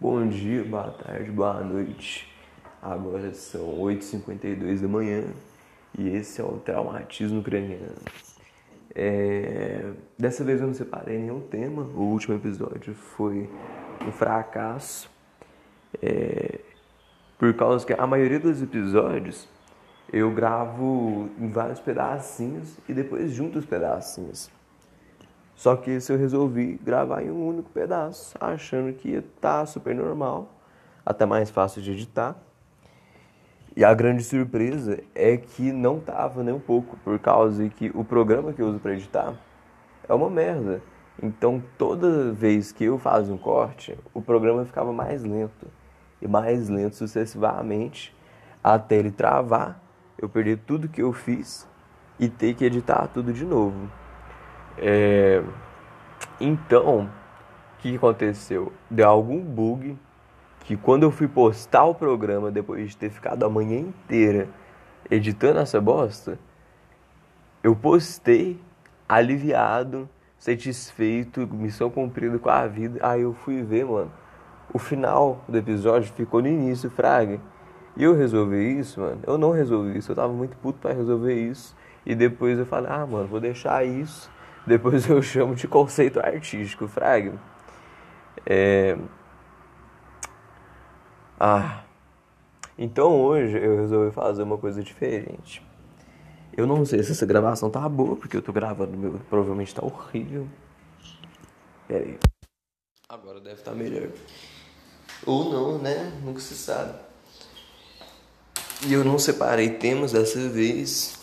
Bom dia, boa tarde, boa noite. Agora são 8h52 da manhã e esse é o Traumatismo Ucraniano. É... Dessa vez eu não separei nenhum tema, o último episódio foi um fracasso, é... por causa que a maioria dos episódios eu gravo em vários pedacinhos e depois junto os pedacinhos. Só que esse eu resolvi gravar em um único pedaço, achando que tá super normal, até mais fácil de editar. E a grande surpresa é que não tava nem um pouco, por causa que o programa que eu uso para editar é uma merda. Então toda vez que eu fazia um corte, o programa ficava mais lento e mais lento sucessivamente até ele travar, eu perder tudo que eu fiz e ter que editar tudo de novo. É... Então, o que aconteceu? Deu algum bug que quando eu fui postar o programa depois de ter ficado a manhã inteira editando essa bosta, eu postei aliviado, satisfeito, missão cumprida com a vida. Aí eu fui ver, mano, o final do episódio ficou no início, fraga. E eu resolvi isso, mano. Eu não resolvi isso, eu tava muito puto para resolver isso. E depois eu falei, ah, mano, vou deixar isso depois eu chamo de conceito artístico, Fraga. É... Ah. Então hoje eu resolvi fazer uma coisa diferente. Eu não sei se essa gravação tá boa, porque eu tô gravando, meu, provavelmente tá horrível. Pera aí. Agora deve estar tá melhor. Ou não, né? Nunca se sabe. E eu não separei temas dessa vez.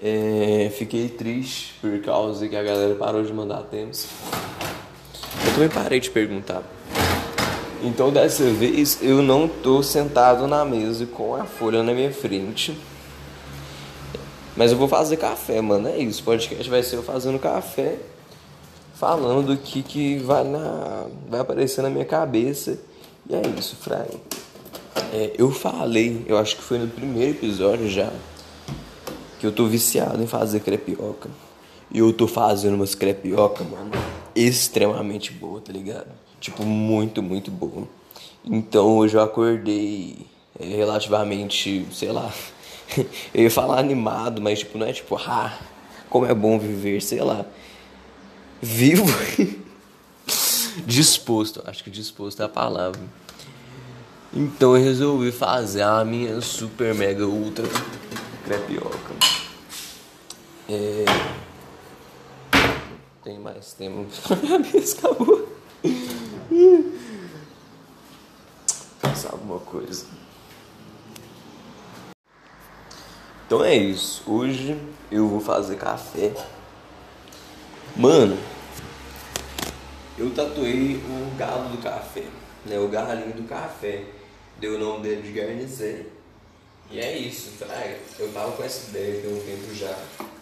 É, fiquei triste por causa que a galera parou de mandar temas. Eu também parei de perguntar. Então dessa vez eu não tô sentado na mesa com a folha na minha frente. Mas eu vou fazer café, mano. É isso. O podcast vai ser eu fazendo café, falando do que, que vai, na, vai aparecer na minha cabeça. E é isso, Fry. É, eu falei, eu acho que foi no primeiro episódio já que eu tô viciado em fazer crepioca. E eu tô fazendo umas crepioca, mano, extremamente boa, tá ligado? Tipo, muito, muito boa. Então hoje eu acordei é, relativamente, sei lá, eu ia falar animado, mas tipo, não é tipo, ah, como é bom viver, sei lá. Vivo disposto, acho que disposto é a palavra. Então eu resolvi fazer a minha super mega ultra crepioca. É... Tem mais tempo. Minha acabou. Pensar alguma coisa. Então é isso. Hoje eu vou fazer café. Mano, eu tatuei o galo do café, né? O galinho do café. Deu o nome dele de Garnizé. E é isso, Fraga. Eu tava com essa ideia tem um tempo já.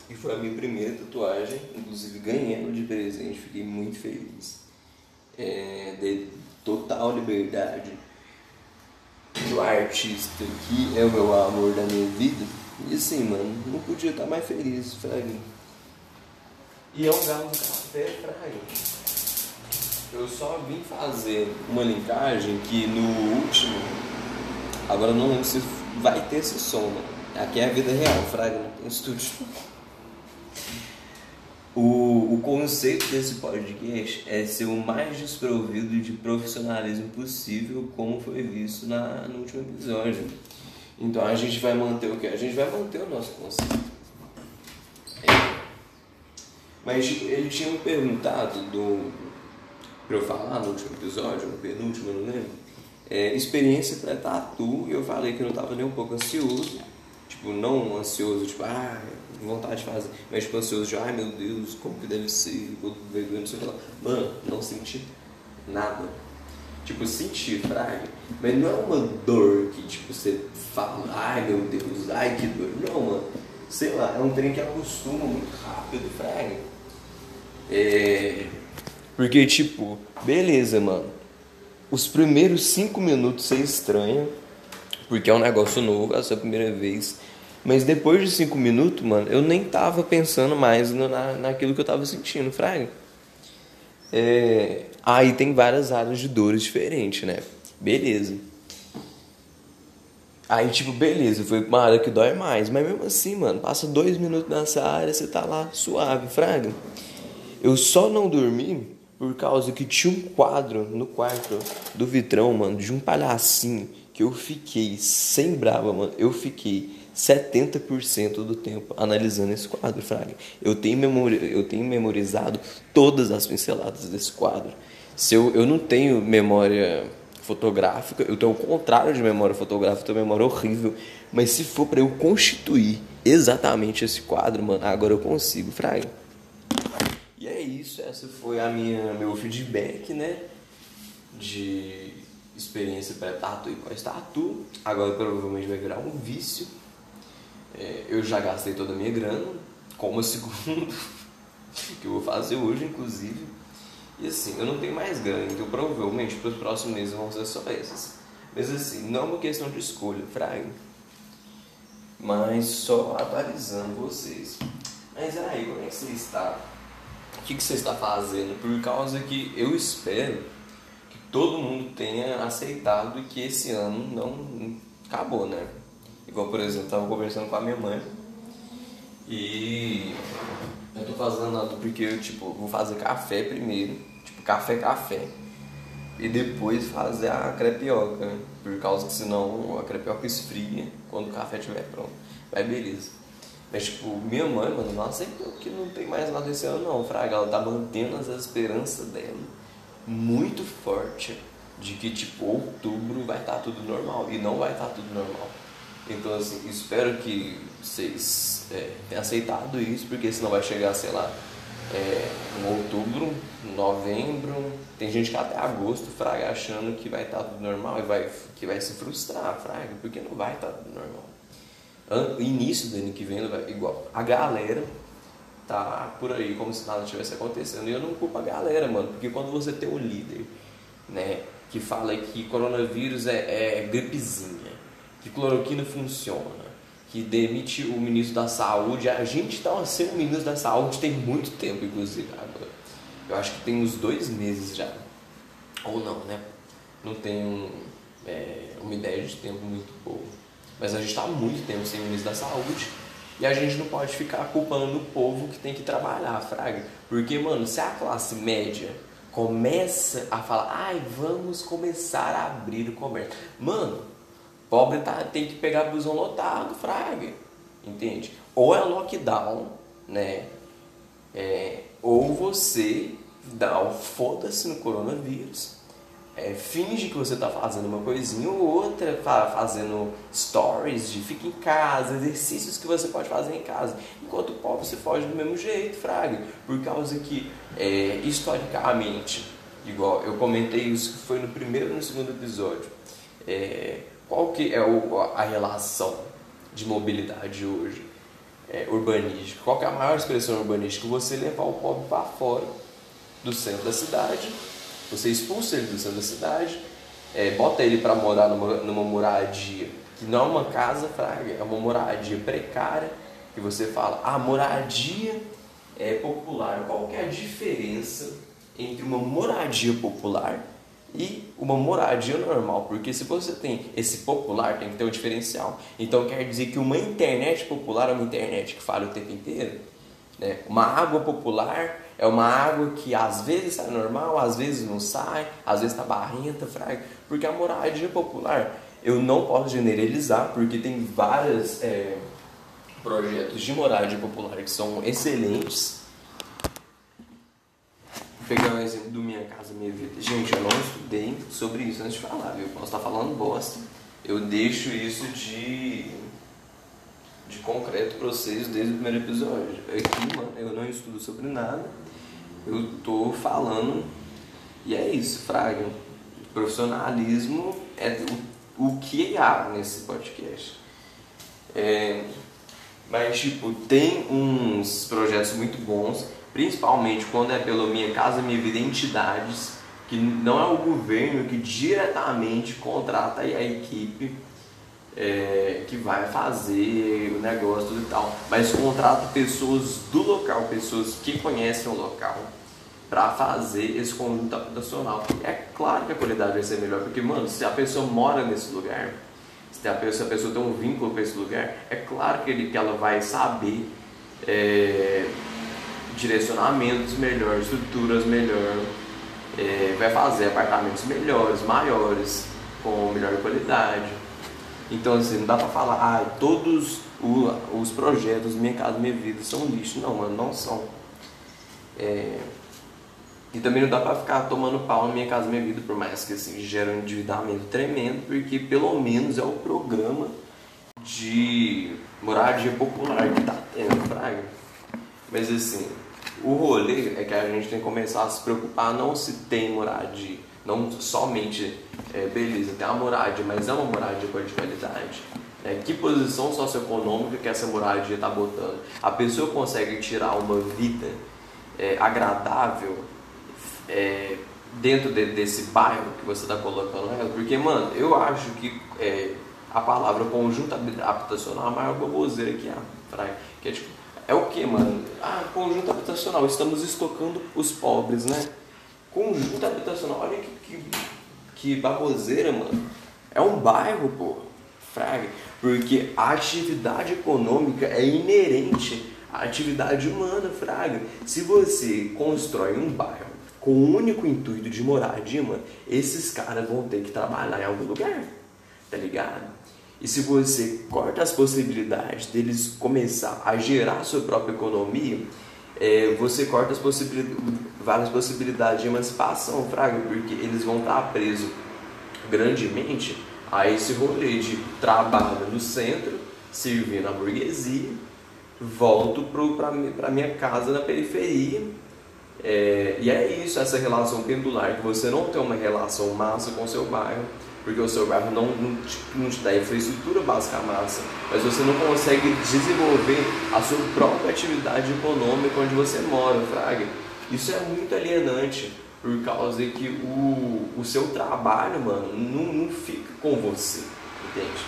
E foi a minha primeira tatuagem, inclusive ganhando de presente, fiquei muito feliz. É, de total liberdade do artista que é o meu amor da minha vida. E assim, mano, não podia estar mais feliz, Fraga. E é um galo do café, Fraga. Eu só vim fazer uma linkagem que no último, agora não lembro se vai ter som, mano. Aqui é a vida real, Fraga, não tem estúdio. O, o conceito desse podcast é ser o mais desprovido de profissionalismo possível, como foi visto na, no último episódio. Então a gente vai manter o que? A gente vai manter o nosso conceito. É. Mas ele tinha me perguntado do, pra eu falar no último episódio, no penúltimo, eu não lembro é, experiência para tatu, eu falei que eu não estava nem um pouco ansioso. Tipo, não ansioso, tipo, ah, vontade de fazer. Mas tipo, ansioso de, ai meu Deus, como que deve ser, vou ver, não sei o que lá. Mano, não senti nada. Tipo, senti fraga, mas não é uma dor que, tipo, você fala, ai meu Deus, ai que dor. Não, mano. Sei lá, é um trem que acostuma muito rápido, fraga. É. Porque, tipo, beleza, mano os primeiros cinco minutos você estranha, porque é um negócio novo, é a sua primeira vez. Mas depois de cinco minutos, mano, eu nem tava pensando mais no, na, naquilo que eu tava sentindo, fraga. É, aí tem várias áreas de dores diferentes, né? Beleza. Aí, tipo, beleza, foi uma área que dói mais. Mas mesmo assim, mano, passa dois minutos nessa área, você tá lá suave, fraga. Eu só não dormi por causa que tinha um quadro no quarto do vitrão, mano, de um palhacinho que eu fiquei sem brava, mano. Eu fiquei 70% do tempo analisando esse quadro, Fraga. Eu tenho, memori eu tenho memorizado todas as pinceladas desse quadro. Se eu, eu não tenho memória fotográfica, eu tenho o contrário de memória fotográfica, eu tenho memória horrível. Mas se for para eu constituir exatamente esse quadro, mano, agora eu consigo, Fraga. Isso, essa foi a minha meu feedback, né? De experiência pré-tatu e pós-tatu. Agora provavelmente vai virar um vício. É, eu já gastei toda a minha grana, como segundo, que eu vou fazer hoje, inclusive. E assim, eu não tenho mais grana, então provavelmente para os próximos meses vão ser só esses. Mas assim, não é uma questão de escolha, fraga. Mas só atualizando vocês. Mas aí, como é que você está? Que, que você está fazendo? Por causa que eu espero que todo mundo tenha aceitado que esse ano não acabou, né? Igual, por exemplo, eu tava conversando com a minha mãe e eu tô fazendo nada porque eu, tipo, vou fazer café primeiro, tipo, café, café. E depois fazer a crepioca, por causa que senão a crepioca esfria quando o café estiver pronto. Mas beleza. Mas, tipo, minha mãe, mano, não aceitou que não tem mais nada esse ano, não, Fraga. Ela tá mantendo as esperanças dela muito forte de que, tipo, outubro vai estar tá tudo normal. E não vai estar tá tudo normal. Então, assim, espero que vocês é, tenham aceitado isso, porque senão vai chegar, sei lá, é, em outubro, novembro, tem gente que até agosto, fraga, achando que vai estar tudo normal e vai, que vai se frustrar, fraga, porque não vai estar tudo normal. Início do ano que vem igual. A galera tá por aí como se nada tivesse acontecendo. E eu não culpo a galera, mano, porque quando você tem um líder, né, que fala que coronavírus é, é gripezinha, que cloroquina funciona, que demite o ministro da saúde. A gente está sem o ministro da saúde tem muito tempo, inclusive. Agora. Eu acho que tem uns dois meses já. Ou não, né? Não tenho é, uma ideia de tempo muito boa. Mas a gente está há muito tempo sem ministro da saúde. E a gente não pode ficar culpando o povo que tem que trabalhar, fraga. Porque, mano, se a classe média começa a falar, ai, vamos começar a abrir o comércio. Mano, Pobre tá, tem que pegar busão lotado, fraga. Entende? Ou é lockdown, né? É, ou você dá o foda-se no coronavírus, é, finge que você está fazendo uma coisinha ou outra, fazendo stories de fica em casa, exercícios que você pode fazer em casa. Enquanto o pobre você foge do mesmo jeito, fraga. Por causa que, é, historicamente, igual eu comentei isso que foi no primeiro e no segundo episódio, é, qual que é o, a relação de mobilidade hoje é, urbanística? Qual que é a maior expressão urbanística? Você levar o pobre para fora do centro da cidade, você expulsa ele do centro da cidade, é, bota ele para morar numa, numa moradia que não é uma casa fraga, é uma moradia precária, que você fala, a moradia é popular. Qual que é a diferença entre uma moradia popular e uma moradia normal, porque se você tem esse popular, tem que ter um diferencial. Então quer dizer que uma internet popular é uma internet que falha o tempo inteiro. Né? Uma água popular é uma água que às vezes sai normal, às vezes não sai, às vezes está barrenta, fraca, porque a moradia popular eu não posso generalizar, porque tem vários é, projetos de moradia popular que são excelentes pegar um exemplo do Minha Casa Minha Vida. Gente, eu não estudei sobre isso antes de falar, viu? Posso estar falando bosta. Eu deixo isso de, de concreto para vocês desde o primeiro episódio. Aqui, mano, eu não estudo sobre nada. Eu tô falando e é isso, Fraga. Profissionalismo é o, o que há nesse podcast. É, mas, tipo, tem uns projetos muito bons principalmente quando é pela Minha Casa Minha Vida entidades, que não é o governo que diretamente contrata a equipe é, que vai fazer o negócio e tal, mas contrata pessoas do local, pessoas que conhecem o local. para fazer esse conjunto habitacional. É claro que a qualidade vai ser melhor, porque, mano, se a pessoa mora nesse lugar, se a pessoa, se a pessoa tem um vínculo com esse lugar, é claro que, ele, que ela vai saber é, direcionamentos melhores, estruturas melhores, é, vai fazer apartamentos melhores, maiores, com melhor qualidade. Então, assim, não dá pra falar, ah, todos os projetos Minha Casa Minha Vida são lixo. Não, mano, não são. É, e também não dá pra ficar tomando pau na Minha Casa Minha Vida, por mais que assim, gera um endividamento tremendo, porque pelo menos é o programa de moradia popular que tá tendo, Praga. Mas assim, o rolê é que a gente tem que começar a se preocupar não se tem moradia, não somente, é, beleza, tem uma moradia, mas é uma moradia de qualidade. É, que posição socioeconômica que essa moradia está botando? A pessoa consegue tirar uma vida é, agradável é, dentro de, desse bairro que você está colocando ela? Porque, mano, eu acho que é, a palavra conjunto habitacional é a maior baboseira que há. Que é, tipo, é o que, mano? Ah, conjunto habitacional, estamos estocando os pobres, né? Conjunto habitacional, olha que, que, que baboseira, mano. É um bairro, pô. Fraga. Porque a atividade econômica é inerente à atividade humana, Fraga. Se você constrói um bairro com o único intuito de moradia, mano, esses caras vão ter que trabalhar em algum lugar, tá ligado? E se você corta as possibilidades deles começar a gerar sua própria economia, é, você corta as possibilidades, várias possibilidades de emancipação, Fraga, porque eles vão estar presos grandemente a esse rolê de trabalho no centro, servindo a burguesia, volto para minha casa na periferia. É, e é isso, essa relação pendular, que você não tem uma relação massa com seu bairro, porque o seu bairro não, não, te, não te dá infraestrutura básica massa, mas você não consegue desenvolver a sua própria atividade econômica onde você mora, Fraga. Isso é muito alienante, por causa que o, o seu trabalho, mano, não, não fica com você, entende?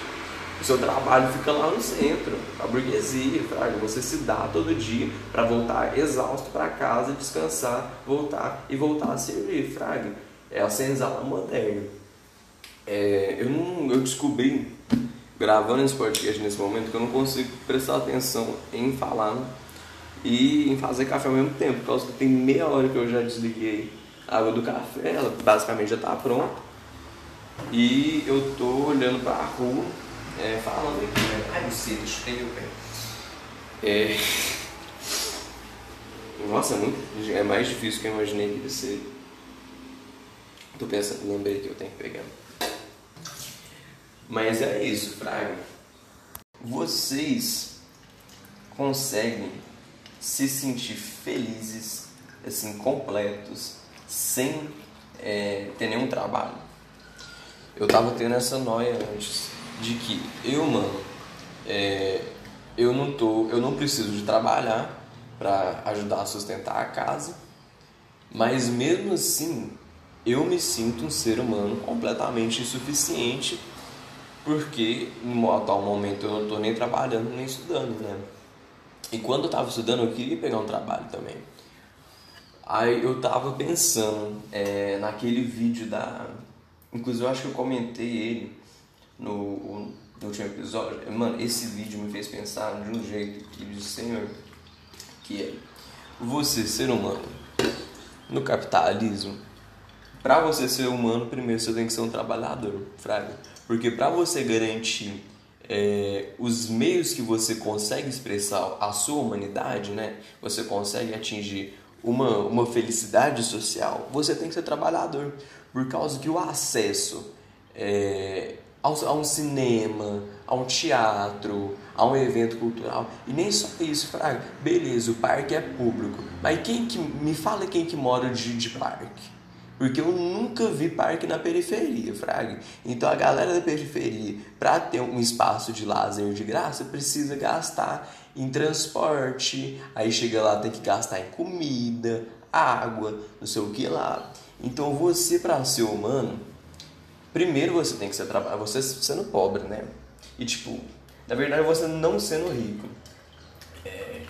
O seu trabalho fica lá no centro, a burguesia, fraga. Você se dá todo dia para voltar exausto para casa, descansar, voltar e voltar a servir, fraga. É a senzala moderna. É, eu, não, eu descobri, gravando esse podcast nesse momento, que eu não consigo prestar atenção em falar e em fazer café ao mesmo tempo, por causa que tem meia hora que eu já desliguei a água do café, ela basicamente já está pronta. E eu tô olhando para a rua, é, falando aqui, né? Ai, deixa eu meu pé. É... Nossa, é, muito, é mais difícil que eu imaginei que ia ser. Tô pensando, lembrei que eu tenho que pegar. Mas é isso, Fraga. Vocês conseguem se sentir felizes, assim, completos, sem é, ter nenhum trabalho. Eu tava tendo essa noia antes de que eu, mano, é, eu não tô, eu não preciso de trabalhar para ajudar a sustentar a casa, mas mesmo assim eu me sinto um ser humano completamente insuficiente porque no atual momento eu não estou nem trabalhando nem estudando, né? E quando eu estava estudando eu queria pegar um trabalho também. Aí eu tava pensando é, naquele vídeo da. Inclusive eu acho que eu comentei ele no, no último episódio. Mano, esse vídeo me fez pensar de um jeito que diz Senhor, que é você ser humano no capitalismo. Para você ser humano, primeiro você tem que ser um trabalhador, fraga. Porque para você garantir é, os meios que você consegue expressar a sua humanidade, né? Você consegue atingir uma, uma felicidade social, você tem que ser trabalhador. Por causa que o acesso é, ao, a um cinema, a um teatro, a um evento cultural, e nem só isso, Fraga, beleza, o parque é público, mas quem que, me fala quem que mora de, de parque? Porque eu nunca vi parque na periferia, Fraga. Então a galera da periferia, para ter um espaço de lazer de graça, precisa gastar em transporte, aí chega lá tem que gastar em comida, água, não sei o que lá. Então você, para ser humano, primeiro você tem que ser você sendo pobre, né? E tipo, na verdade você não sendo rico. É...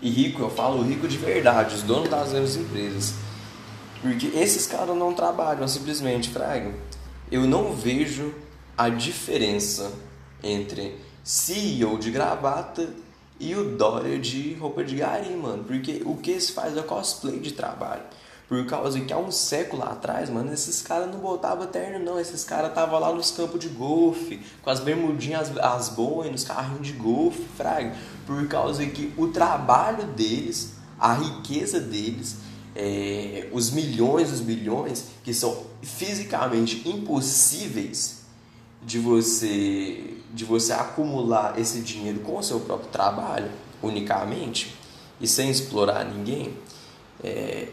E rico, eu falo rico de verdade, os donos das grandes empresas Porque esses caras não trabalham simplesmente, Fraga. Eu não vejo a diferença entre CEO de gravata e o Dória de roupa de gari, mano. Porque o que eles fazem é cosplay de trabalho. Por causa que há um século atrás, mano, esses caras não botavam terno, não. Esses caras estavam lá nos campos de golfe, com as bermudinhas, as, as nos carrinhos de golfe, fraga. Por causa que o trabalho deles, a riqueza deles, é, os milhões, os bilhões, que são fisicamente impossíveis de você, de você acumular esse dinheiro com o seu próprio trabalho, unicamente, e sem explorar ninguém, é,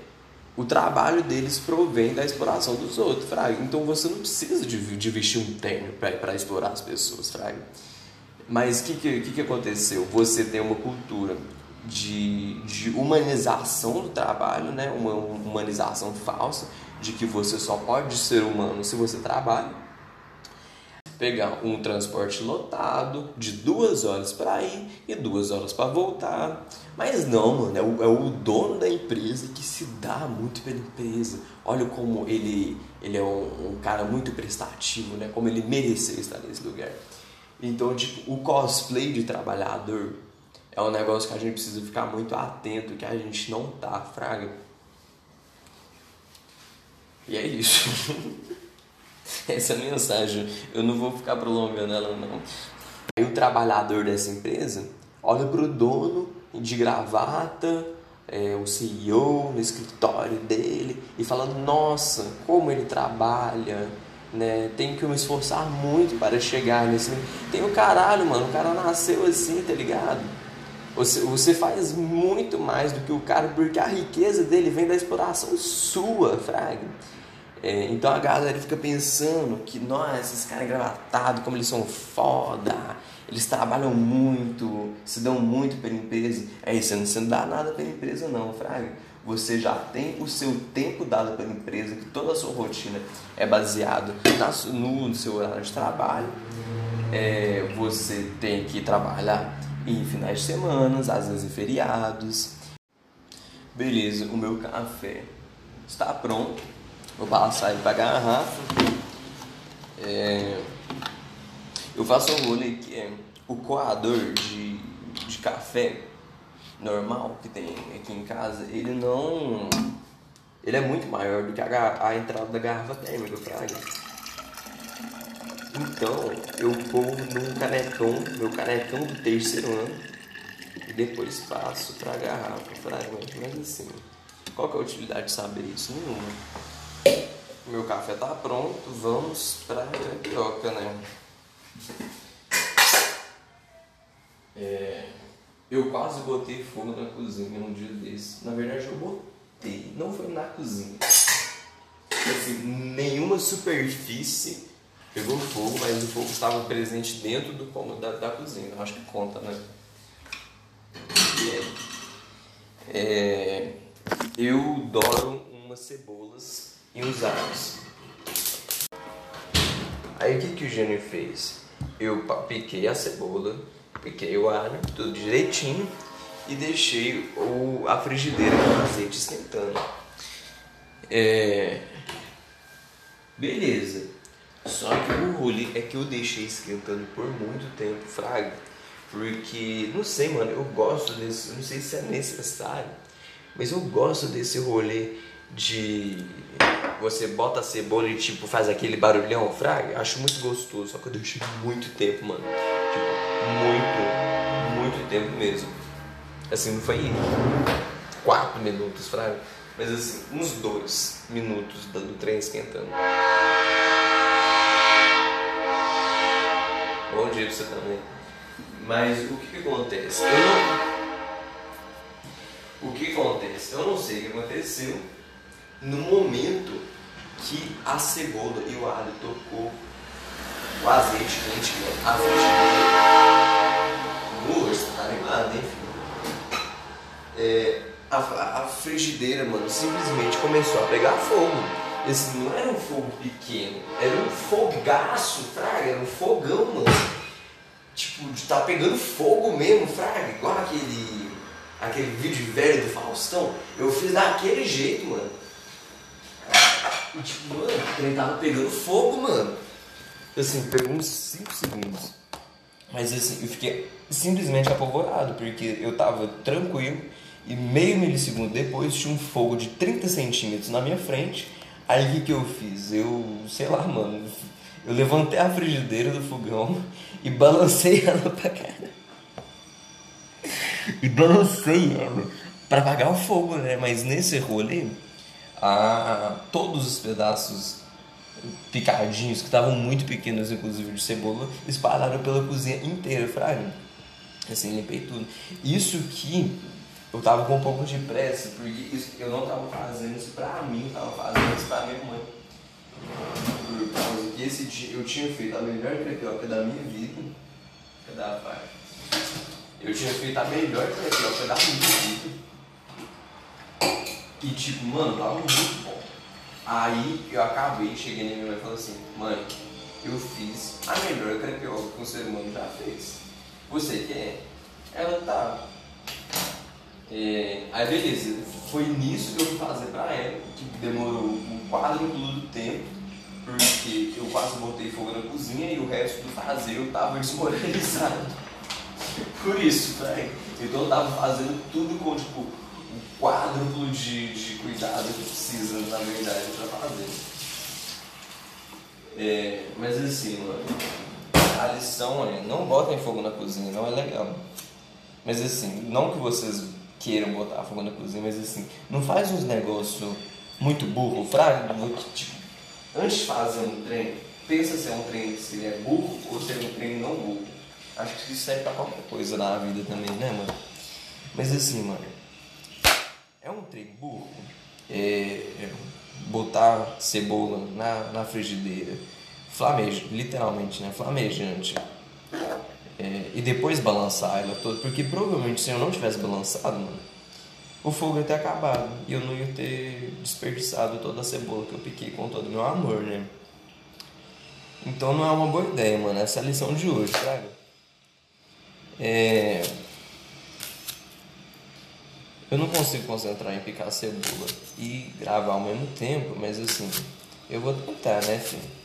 o trabalho deles provém da exploração dos outros, Fraga. Então você não precisa de, de vestir um terno para explorar as pessoas, Fraga. Mas o que, que, que aconteceu? Você tem uma cultura de, de humanização do trabalho, né? uma humanização falsa, de que você só pode ser humano se você trabalha pegar um transporte lotado de duas horas para ir e duas horas para voltar. Mas não, mano, é o, é o, dono da empresa que se dá muito pela empresa. Olha como ele, ele é um, um cara muito prestativo, né? Como ele mereceu estar nesse lugar. Então, tipo, o cosplay de trabalhador é um negócio que a gente precisa ficar muito atento, que a gente não tá, fraga. E é isso. essa é mensagem. Eu não vou ficar prolongando ela, não. Aí o trabalhador dessa empresa olha para o dono de gravata, é, o CEO no escritório dele e fala: Nossa, como ele trabalha, né? Tem que me esforçar muito para chegar nesse. Tem o caralho, mano. O cara nasceu assim, tá ligado? Você, você faz muito mais do que o cara, porque a riqueza dele vem da exploração sua, Fraga. É, então a galera fica pensando que, nossa, esses caras engravatados, como eles são foda, eles trabalham muito, se dão muito pela empresa. É isso, você não dá nada pela empresa não, Fraga. Você já tem o seu tempo dado pela empresa, que toda a sua rotina é baseada no seu horário de trabalho. É, você tem que trabalhar em finais de semana, às vezes em feriados. Beleza, o meu café está pronto Vou passar ele para garrafa. É, eu faço um rolê que é o coador de, de café normal que tem aqui em casa, ele não. Ele é muito maior do que a, a entrada da garrafa térmica, Fraga. Então, eu vou num canecão, meu canecão do terceiro ano, e depois passo pra garrafa, Fraga. Mas assim, qual que é a utilidade de saber isso? Nenhuma. Meu café tá pronto, vamos pra crepioca, né? É, eu quase botei fogo na cozinha um dia desse. Na verdade, eu botei, não foi na cozinha. Assim, nenhuma superfície pegou fogo, mas o fogo estava presente dentro do cômodo da, da cozinha. Eu acho que conta, né? É, é, eu doro umas cebolas e os alhos. Aí o que, que o Gênio fez? Eu piquei a cebola, piquei o alho, tudo direitinho e deixei o, a frigideira com azeite esquentando. É... Beleza. Só que o rolê é que eu deixei esquentando por muito tempo, fraga. Porque, não sei, mano, eu gosto desse. Não sei se é necessário, mas eu gosto desse rolê de você bota a cebola e tipo faz aquele barulhão, fraga, acho muito gostoso, só que eu deixei muito tempo, mano. Tipo, muito, muito tempo mesmo. Assim, não foi quatro minutos, fraga, mas assim, uns dois minutos do trem esquentando. Bom dia pra você também. Mas o que, que acontece? Eu não... O que acontece? Eu não sei o que aconteceu no momento que a cebola e o alho tocou o azeite quente, a frigideira. Boa, você tá ligado, hein, filho? É, a, a, frigideira, mano, simplesmente começou a pegar fogo. Esse não era um fogo pequeno, era um fogaço, fraga, era um fogão, mano. Tipo, de tá pegando fogo mesmo, fraga, igual aquele, aquele vídeo velho do Faustão. Eu fiz daquele jeito, mano. E tipo, mano, ele tava pegando fogo, mano. Assim, pegou uns 5 segundos. Mas assim, eu fiquei simplesmente apavorado, porque eu tava tranquilo e meio milissegundo depois tinha um fogo de 30 centímetros na minha frente. Aí o que, que eu fiz? Eu, sei lá, mano, eu levantei a frigideira do fogão e balancei ela pra cara. E balancei ela para apagar o fogo, né? Mas nesse rolê, a, todos os pedaços picadinhos, que estavam muito pequenos, inclusive de cebola, espalharam pela cozinha inteira, fraga. Assim, limpei tudo. Isso que eu tava com um pouco de pressa, porque isso, eu não tava fazendo isso pra mim, tava fazendo isso pra minha mãe. Por causa que esse dia eu tinha feito a melhor crepioca da minha vida. Cadê a parte? Eu tinha feito a melhor crepioca da minha vida. E tipo, mano, tava muito bom. Aí eu acabei, cheguei na minha mãe e falei assim, mãe, eu fiz a melhor crepioca que um ser humano já fez. Você quer? Ela tá. É, aí beleza, foi nisso que eu fui fazer pra ela, que demorou um quadro do tempo, porque eu quase botei fogo na cozinha e o resto do fazer eu tava desmoralizado. Por isso, velho. Então eu tava fazendo tudo com tipo um quádruplo de, de cuidado que precisa, na verdade, pra fazer. É, mas assim, mano, a lição é não botem fogo na cozinha, não é legal. Mas assim, não que vocês queiram botar fogo na cozinha, mas assim, não faz uns negócios muito burro, fraco, tipo, antes de fazer um trem, pensa se é um trem se ele é burro ou se é um trem não burro. Acho que isso serve pra qualquer coisa na vida também, né, mano? Mas assim, mano, é um trem burro é, é botar cebola na, na frigideira, flameja, literalmente, né? Flamejante. E depois balançar ela toda, porque provavelmente se eu não tivesse balançado, mano, o fogo ia ter acabado e eu não ia ter desperdiçado toda a cebola que eu piquei com todo o meu amor, né? Então não é uma boa ideia, mano. Essa é a lição de hoje, sabe? É... Eu não consigo concentrar em picar cebola e gravar ao mesmo tempo, mas assim, eu vou tentar, né, filho?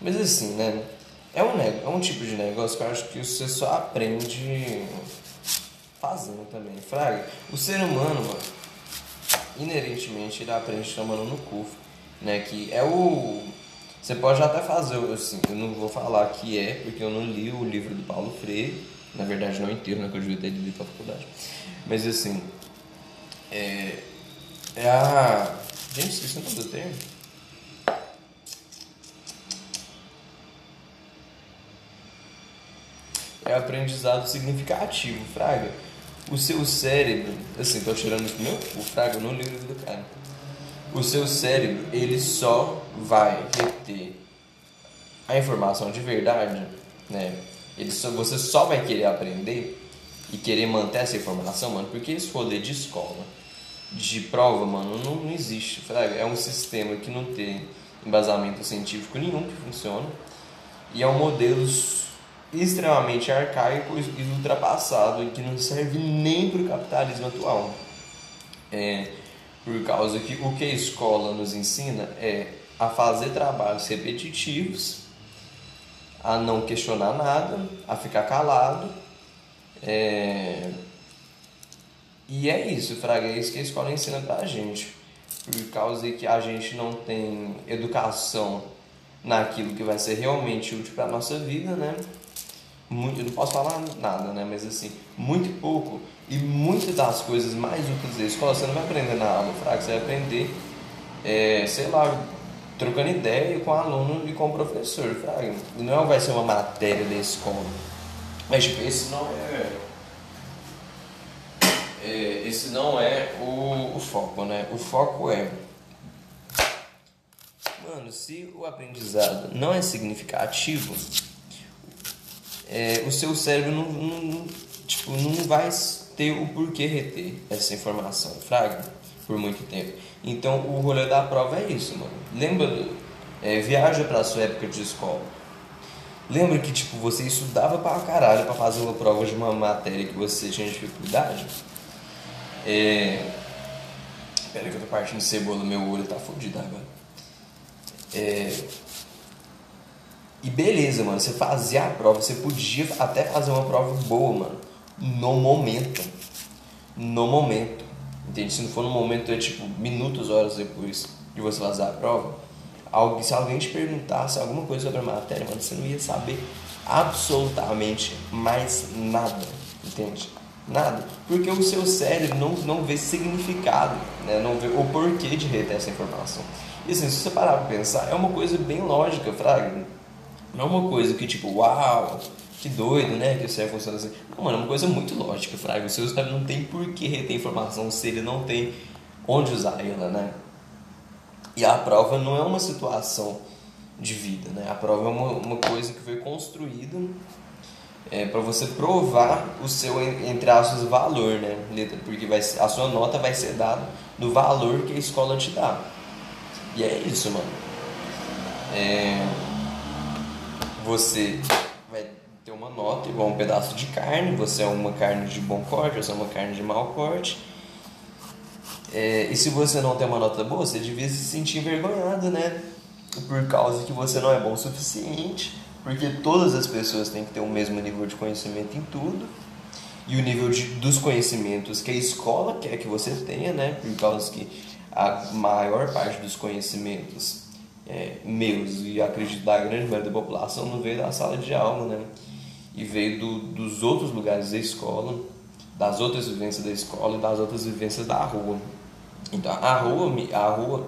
Mas assim, né? É um, é um tipo de negócio que eu acho que você só aprende fazendo também. Fraga, o ser humano, mano, inerentemente ele aprende tomando no cu, né? Que é o. Você pode até fazer, assim, eu não vou falar que é, porque eu não li o livro do Paulo Freire, na verdade não inteiro, né? Que eu devia ter lido pra faculdade. Mas assim, é. É a. Gente, esqueci o nome do termo. É aprendizado significativo, Fraga. O seu cérebro, assim, tô tirando isso meu, o Fraga no livro do cara. O seu cérebro, ele só vai reter a informação de verdade, né? Ele só, você só vai querer aprender e querer manter essa informação, mano, porque esse rolê de escola, de prova, mano, não, não existe, Fraga. É um sistema que não tem embasamento científico nenhum que funciona e é um modelo extremamente arcaico e ultrapassado e que não serve nem para o capitalismo atual. É, por causa que o que a escola nos ensina é a fazer trabalhos repetitivos, a não questionar nada, a ficar calado. É... E é isso, Fraga, é isso que a escola ensina pra gente. Por causa que a gente não tem educação naquilo que vai ser realmente útil para nossa vida, né? Muito, eu não posso falar nada, né? Mas assim, muito pouco. E muitas das coisas mais úteis da escola você não vai aprender na aula fraca, você vai aprender, é, sei lá, trocando ideia com o aluno e com o professor. Não vai ser uma matéria da escola. Mas tipo, esse não é. é esse não é o, o foco, né? O foco é. Mano, se o aprendizado não é significativo, é, o seu cérebro não, não, tipo, não vai ter o porquê reter essa informação, fraga, por muito tempo. Então o rolê da prova é isso, mano. Lembra, é, viaja pra sua época de escola. Lembra que tipo, você estudava pra caralho pra fazer uma prova de uma matéria que você tinha dificuldade? É, Espera que eu tô partindo cebola, meu olho tá fudido agora. É... E beleza, mano, você fazia a prova, você podia até fazer uma prova boa, mano, no momento. No momento. Entende? Se não for no momento, é tipo minutos, horas depois de você fazer a prova. Se alguém te perguntasse alguma coisa sobre a matéria, mano, você não ia saber absolutamente mais nada. Entende? Nada. Porque o seu cérebro não, não vê significado, né? não vê o porquê de reter essa informação. E assim, se você parar pra pensar, é uma coisa bem lógica, Fraga. Não é uma coisa que tipo, uau, que doido, né? Que o cérebro funciona assim. Não, mano, é uma coisa muito lógica, Fraga. O seu cérebro não tem por que reter informação se ele não tem onde usar ela, né? E a prova não é uma situação de vida, né? A prova é uma, uma coisa que foi construída é, para você provar o seu, entre aspas, valor, né? Porque vai, a sua nota vai ser dada do valor que a escola te dá. E é isso, mano. É, você vai ter uma nota igual um pedaço de carne, você é uma carne de bom corte, você é uma carne de mau corte. É, e se você não tem uma nota boa, você devia se sentir envergonhado, né? Por causa que você não é bom o suficiente porque todas as pessoas têm que ter o mesmo nível de conhecimento em tudo e o nível de, dos conhecimentos que a escola quer que você tenha, né? Por causa que a maior parte dos conhecimentos é, meus e acredito da grande maioria da população não veio da sala de aula, né? E veio do, dos outros lugares da escola, das outras vivências da escola e das outras vivências da rua. Então a rua, a rua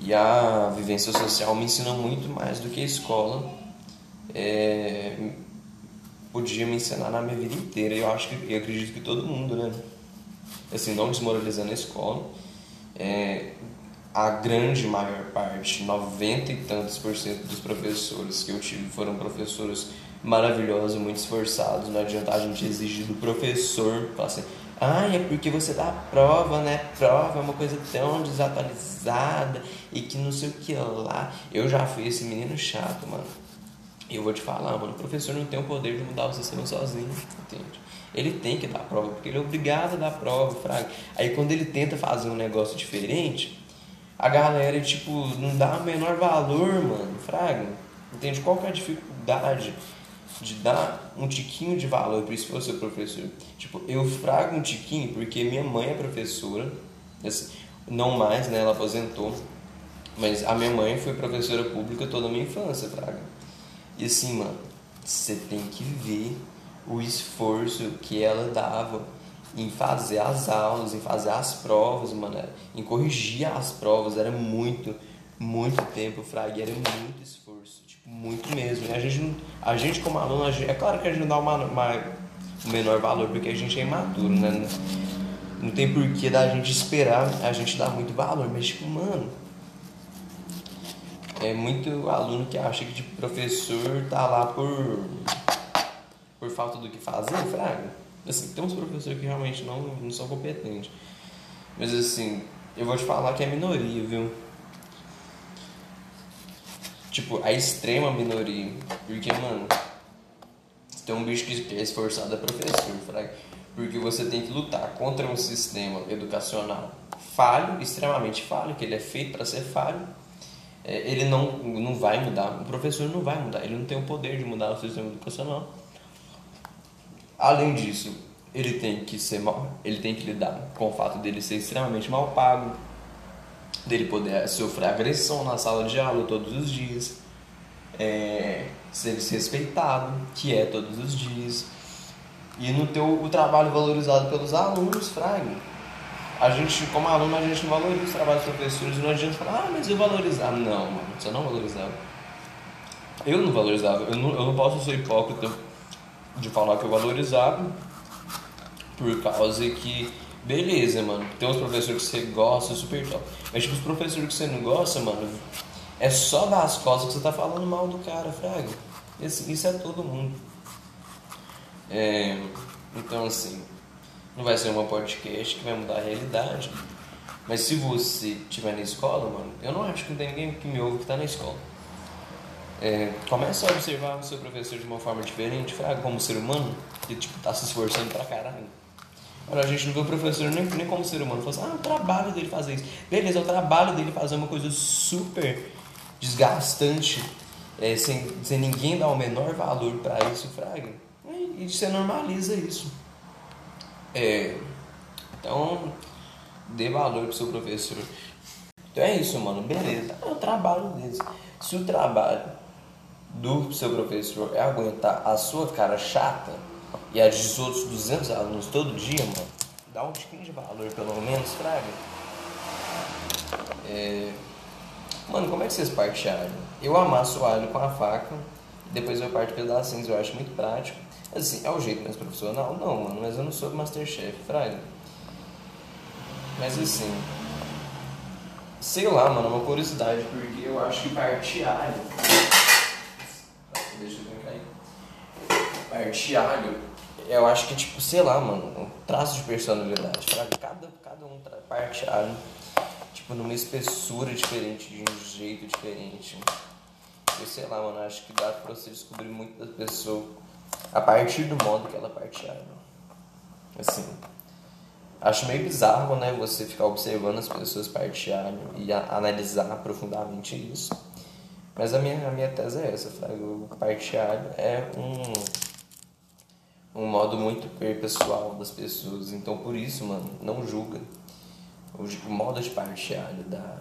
e a vivência social me ensinam muito mais do que a escola é, podia me ensinar na minha vida inteira. Eu acho que, eu acredito que todo mundo, né? Assim, não desmoralizando a escola, é, a grande maior parte, 90 e tantos por cento dos professores que eu tive foram professores maravilhosos, muito esforçados. Não adianta a gente exigir do professor, falar assim, ah, é porque você dá prova, né? Prova é uma coisa tão desatualizada e que não sei o que lá. Eu já fui esse menino chato, mano. E eu vou te falar, mano, o professor não tem o poder de mudar o sistema sozinho, entende? Ele tem que dar prova, porque ele é obrigado a dar prova, fraga. Aí quando ele tenta fazer um negócio diferente, a galera, tipo, não dá o menor valor, mano, fraga. Entende? Qual que é a dificuldade de dar um tiquinho de valor para isso for seu professor? Tipo, eu frago um tiquinho porque minha mãe é professora, assim, não mais, né, ela aposentou, mas a minha mãe foi professora pública toda a minha infância, fraga. E assim, mano, você tem que ver o esforço que ela dava em fazer as aulas, em fazer as provas, mano, em corrigir as provas, era muito, muito tempo, Frag, era muito esforço, tipo, muito mesmo. E a gente, a gente como aluno, gente, é claro que a gente não dá uma, uma, um menor valor, porque a gente é imaturo, né? Não tem porquê da gente esperar a gente dar muito valor, mas tipo, mano, é muito aluno que acha que tipo, professor tá lá por por falta do que fazer, fraga. Assim, tem uns professores que realmente não, não são competentes. Mas assim, eu vou te falar que é minoria, viu? Tipo, a extrema minoria. Porque, mano, tem um bicho que é esforçado é professor, fraga. Porque você tem que lutar contra um sistema educacional falho, extremamente falho, que ele é feito para ser falho é, ele não, não vai mudar, o professor não vai mudar, ele não tem o poder de mudar o sistema educacional. Além disso, ele tem que ser mal, ele tem que lidar com o fato dele ser extremamente mal pago, dele poder sofrer agressão na sala de aula todos os dias, é, ser desrespeitado, que é todos os dias, e não ter o, o trabalho valorizado pelos alunos, fraga a gente, como aluno, a gente não valoriza o trabalho dos professores, não adianta falar, ah, mas eu valorizava. Não, mano, você não valorizava. Eu não valorizava, eu não, eu não posso ser hipócrita de falar que eu valorizava, por causa que, beleza, mano, tem uns professores que você gosta, super top. Mas tipo, os professores que você não gosta, mano, é só dar as costas que você tá falando mal do cara, fraga. Isso, isso é todo mundo. É, então, assim, não vai ser uma podcast que vai mudar a realidade. Mas se você estiver na escola, mano, eu não acho que não tem ninguém que me ouve que está na escola. É, começa a observar o seu professor de uma forma diferente, fraga como ser humano, que tipo, tá se esforçando pra caralho. A gente não vê o professor nem, nem como ser humano. Fala assim, ah, é o trabalho dele fazer isso. Beleza, é o trabalho dele fazer uma coisa super desgastante, é, sem, sem ninguém dar o menor valor para isso, Fraga. E, e você normaliza isso. É, então, dê valor pro seu professor. Então é isso, mano. Beleza. É o trabalho deles. Se o trabalho do seu professor é aguentar a sua cara chata e a dos outros 200 alunos todo dia, mano, dá um tiquinho de valor, pelo menos, fraga. É... Mano, como é que vocês partem alho? Eu amasso o alho com a faca, depois eu parto pedacinhos, eu acho muito prático. Assim, é o jeito mais profissional? Não, mano, mas eu não sou Masterchef, fraga. Mas assim, sei lá, mano, uma curiosidade, porque eu acho que partir alho. Deixa eu ver aí. Partir alho, eu acho que, tipo, sei lá, mano, um traço de personalidade. Fraga. Cada, cada um parte alho, tipo, numa espessura diferente, de um jeito diferente. Eu sei lá, mano, acho que dá pra você descobrir muito da pessoa a partir do modo que ela parte alho. Assim. Acho meio bizarro, né, você ficar observando as pessoas partilharem e analisar profundamente isso. Mas a minha, a minha tese é essa, O partilhar é um, um modo muito pessoal das pessoas. Então, por isso, mano, não julga o, o modo de partilhar da,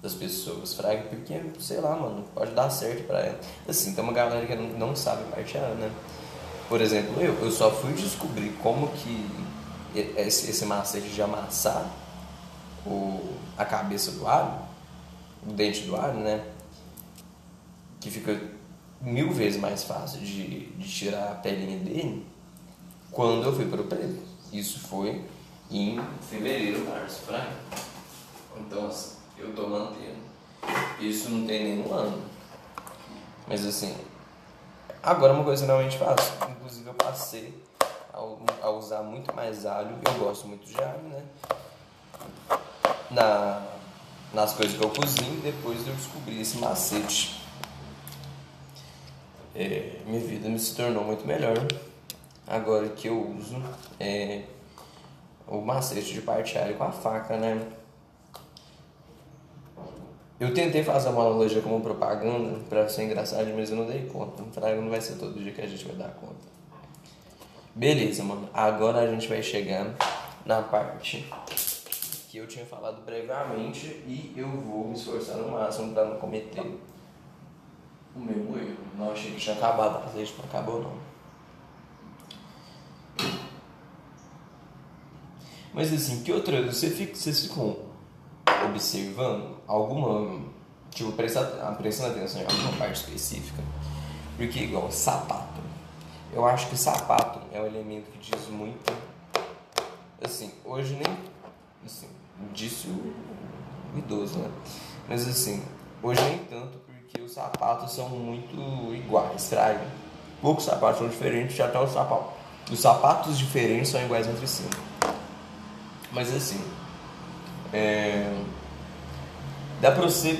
das pessoas, fraga, porque, sei lá, mano, pode dar certo pra ela. Assim, tem uma galera que não, não sabe partilhar, né? Por exemplo, eu, eu só fui descobrir como que esse, esse macete de amassar o, a cabeça do alho, o dente do alho, né? Que fica mil vezes mais fácil de, de tirar a pelinha dele quando eu fui para o preto. Isso foi em fevereiro, março, pra Então, assim, eu tô mantendo. Isso não tem nenhum ano. Mas, assim, agora é uma coisa que realmente faço. Inclusive, eu passei a, usar muito mais alho. Eu gosto muito de alho, né? Na, nas coisas que eu cozinho, depois eu descobri esse macete. É, minha vida me se tornou muito melhor. Agora que eu uso é, o macete de parte alho com a faca, né? Eu tentei fazer uma analogia como propaganda para ser engraçado, mas eu não dei conta. Não vai ser todo dia que a gente vai dar conta. Beleza, mano. Agora a gente vai chegando na parte que eu tinha falado previamente e eu vou me esforçar no máximo para não cometer o mesmo erro. Não achei que tinha acabado, a gente não acabou não. Mas assim, que outra você fica, vocês ficam observando alguma, tipo, prestando, prestando atenção em alguma parte específica? Porque igual sapato. Eu acho que sapato é um elemento que diz muito. Assim, hoje nem. Assim, disse o idoso, né? Mas assim, hoje nem tanto os sapatos são muito iguais, traga. Poucos sapatos são diferentes, até os sapatos. Os sapatos diferentes são iguais entre si. Mas assim, é, dá pra você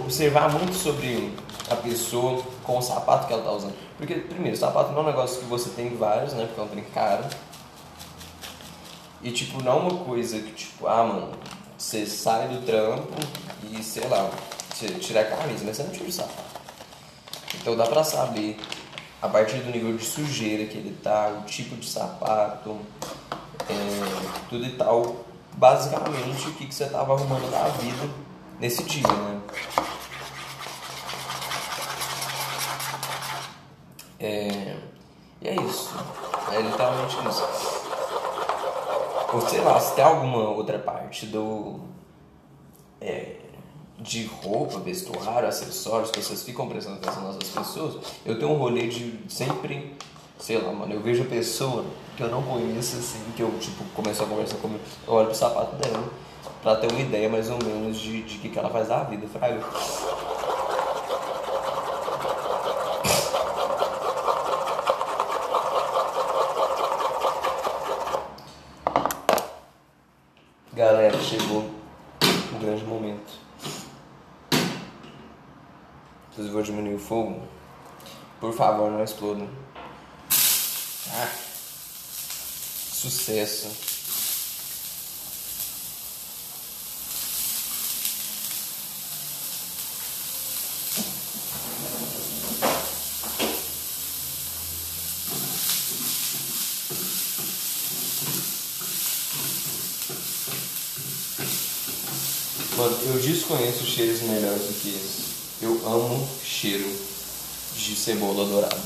observar muito sobre a pessoa com o sapato que ela tá usando. Porque, primeiro, sapato não é um negócio que você tem vários, né? Porque é um trem caro. E, tipo, não é uma coisa que, tipo, ah, mano, você sai do trampo e, sei lá, tira a camisa, mas você não tira o sapato. Então dá pra saber, a partir do nível de sujeira que ele tá, o tipo de sapato, é, tudo e tal, basicamente o que, que você tava arrumando da vida nesse dia, né? É, e é isso. É literalmente isso. Ou sei lá, se tem alguma outra parte do. É, de roupa, vestuário, acessórios, que vocês ficam prestando atenção nas outras pessoas, eu tenho um rolê de sempre, sei lá, mano, eu vejo a pessoa que eu não conheço, assim, que eu, tipo, começo a conversar comigo, eu olho pro sapato dela, pra ter uma ideia mais ou menos de, de que, que ela faz da vida. Fraga. fogo, por favor, não explodam. Ah, sucesso. Mano, eu desconheço cheiros melhores do que esse. Eu amo cheiro de cebola dourada.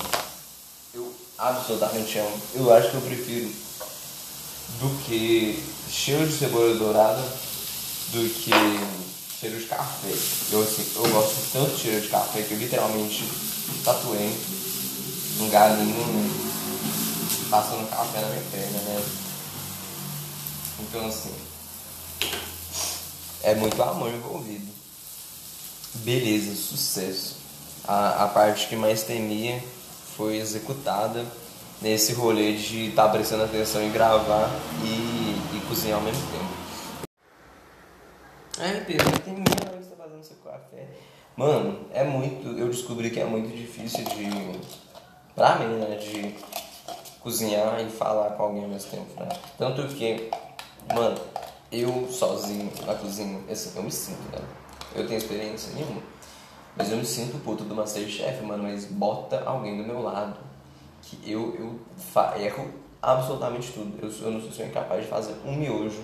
Eu absolutamente amo. Eu acho que eu prefiro do que cheiro de cebola dourada do que cheiro de café. Eu, assim, eu gosto tanto de cheiro de café que eu literalmente tatuei um galinho passando café na minha perna, né? Então assim, é muito amor envolvido. Beleza, sucesso. A, a parte que mais temia foi executada nesse rolê de estar tá prestando atenção e gravar e, e cozinhar ao mesmo tempo. É, Pedro, tem meia hora que você tá fazendo seu café. Mano, é muito. Eu descobri que é muito difícil de. Pra mim, né? De cozinhar e falar com alguém ao mesmo tempo, né? Tanto que, mano, eu sozinho na cozinha, assim, eu me sinto, né? Eu tenho experiência nenhuma. Mas eu me sinto puto do Masterchef, mano, mas bota alguém do meu lado. Que eu, eu erro absolutamente tudo. Eu, eu não sou, sou incapaz de fazer um miojo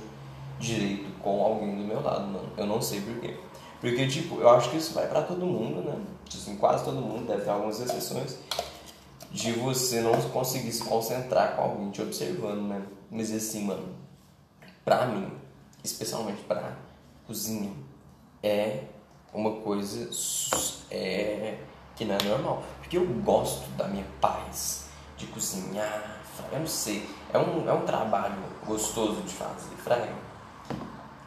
direito com alguém do meu lado, mano. Eu não sei porquê. Porque, tipo, eu acho que isso vai para todo mundo, né? Assim, quase todo mundo, deve ter algumas exceções. De você não conseguir se concentrar com alguém te observando, né? Mas assim, mano, pra mim, especialmente para cozinha, é uma coisa é, que não é normal. Porque eu gosto da minha paz, de cozinhar, eu não sei, é um, é um trabalho gostoso de fazer, fraga.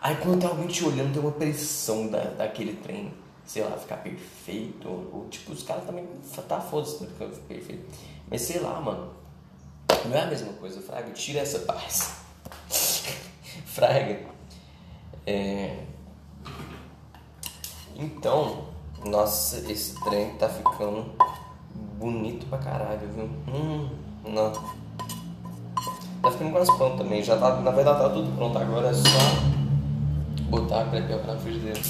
Aí quando tem alguém te olhando, tem uma pressão da, daquele trem, sei lá, ficar perfeito, ou, tipo, os caras também, tá foda-se ficar perfeito. Mas sei lá, mano, não é a mesma coisa, fraga, tira essa paz. fraga, é... Então, nossa, esse trem tá ficando bonito pra caralho, viu? Hum, não. Tá ficando quase pronto também. Já tá, na verdade tá tudo pronto. Agora é só botar a crepioca na frigideira.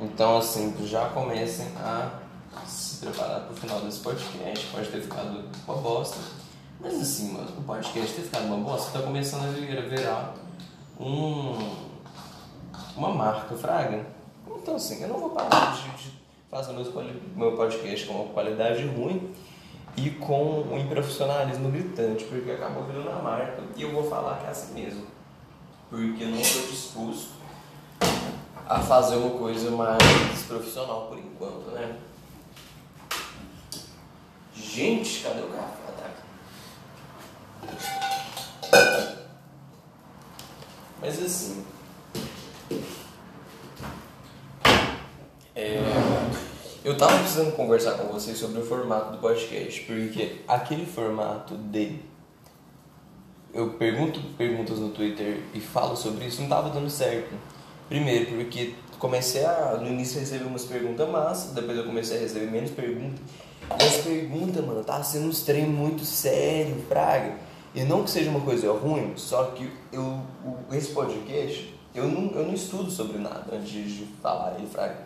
Então, assim, já comecem a se preparar pro final desse podcast. Pode ter ficado uma bosta mas assim, mano, o podcast ter ficado uma bosta tá começando a virar um, uma marca, Fraga. Então assim, eu não vou parar de, de fazer meu podcast com uma qualidade ruim e com um improfissionalismo gritante, porque acabou virando uma marca. E eu vou falar que é assim mesmo. Porque eu não estou disposto a fazer uma coisa mais profissional por enquanto, né? Gente, cadê o café? Mas assim. É, eu tava precisando conversar com vocês sobre o formato do podcast, porque aquele formato de eu pergunto perguntas no Twitter e falo sobre isso não tava dando certo. Primeiro, porque comecei a no início receber umas perguntas massas, depois eu comecei a receber menos perguntas. E as perguntas, mano, tava sendo um trem muito sério, praga. E não que seja uma coisa ruim, só que eu, esse podcast, eu não, eu não estudo sobre nada antes de falar ele, Fraga.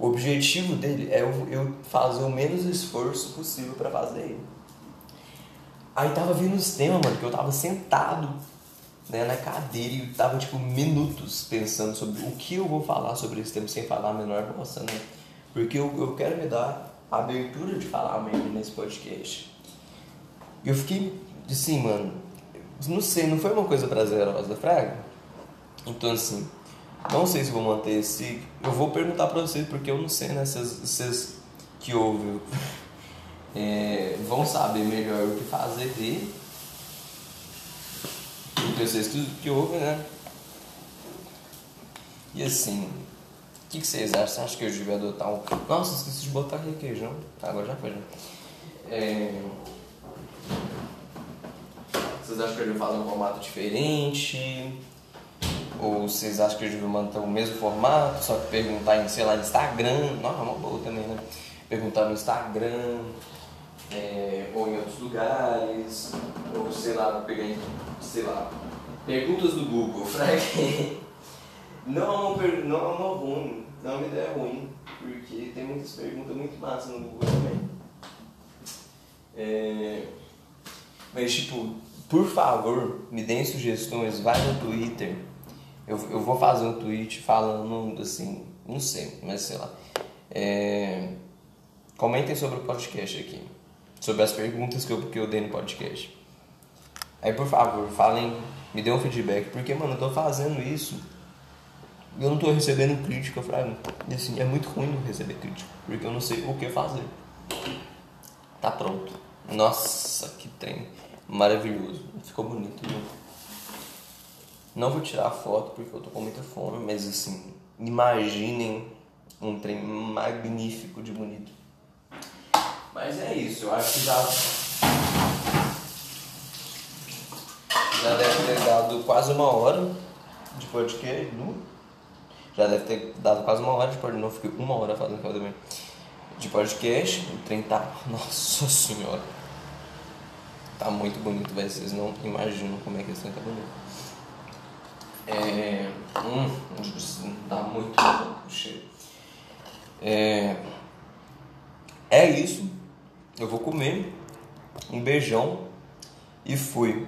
O objetivo dele é eu, eu fazer o menos esforço possível para fazer ele. Aí tava vindo os temas, mano, que eu tava sentado né, na cadeira e tava, tipo, minutos pensando sobre o que eu vou falar sobre esse tema sem falar a menor bosta, né? Porque eu, eu quero me dar a abertura de falar mesmo nesse podcast. Eu fiquei assim, mano, não sei, não foi uma coisa prazerosa, Fraga? Então, assim, não sei se vou manter esse. Eu vou perguntar pra vocês, porque eu não sei, né? Vocês, vocês que ouvem é, vão saber melhor o que fazer dele. Porque vocês que, que ouvem, né? E assim, o que, que, vocês acham? Você acha que eu devia adotar um. Nossa, esqueci de botar requeijão. Agora já foi, né? É... Vocês acham que eu devo fazer um formato diferente? Ou vocês acham que eu devo manter o mesmo formato, só que perguntar em, sei lá, Instagram? Não, é uma boa também, né? Perguntar no Instagram, é, ou em outros lugares, ou sei lá, pegar sei lá, perguntas do Google, Frank. Não é não é uma ruim, não é uma ideia ruim, porque tem muitas perguntas muito massas no Google também. É, mas tipo, por favor, me deem sugestões, vai no Twitter, Eu, eu vou fazer um tweet falando assim, não sei, mas sei lá. É, comentem sobre o podcast aqui. Sobre as perguntas que eu, que eu dei no podcast. Aí por favor, falem, me dê um feedback, porque mano, eu tô fazendo isso e eu não tô recebendo crítica, Fraga. E assim, é muito ruim receber crítica, porque eu não sei o que fazer. Tá pronto. Nossa, que trem maravilhoso. Ficou bonito, viu? Não vou tirar foto porque eu tô com muita fome, mas assim, imaginem um trem magnífico de bonito. Mas é isso, eu acho que já. Já deve ter dado quase uma hora de podcast. Já deve ter dado quase uma hora de podcast. Não fiquei uma hora fazendo aquela de podcast. O trem tá. Nossa senhora. Tá muito bonito, velho. Vocês não imaginam como é que esse trem tá bonito. É. Hum, tá muito cheio. É. É isso. Eu vou comer. Um beijão. E fui.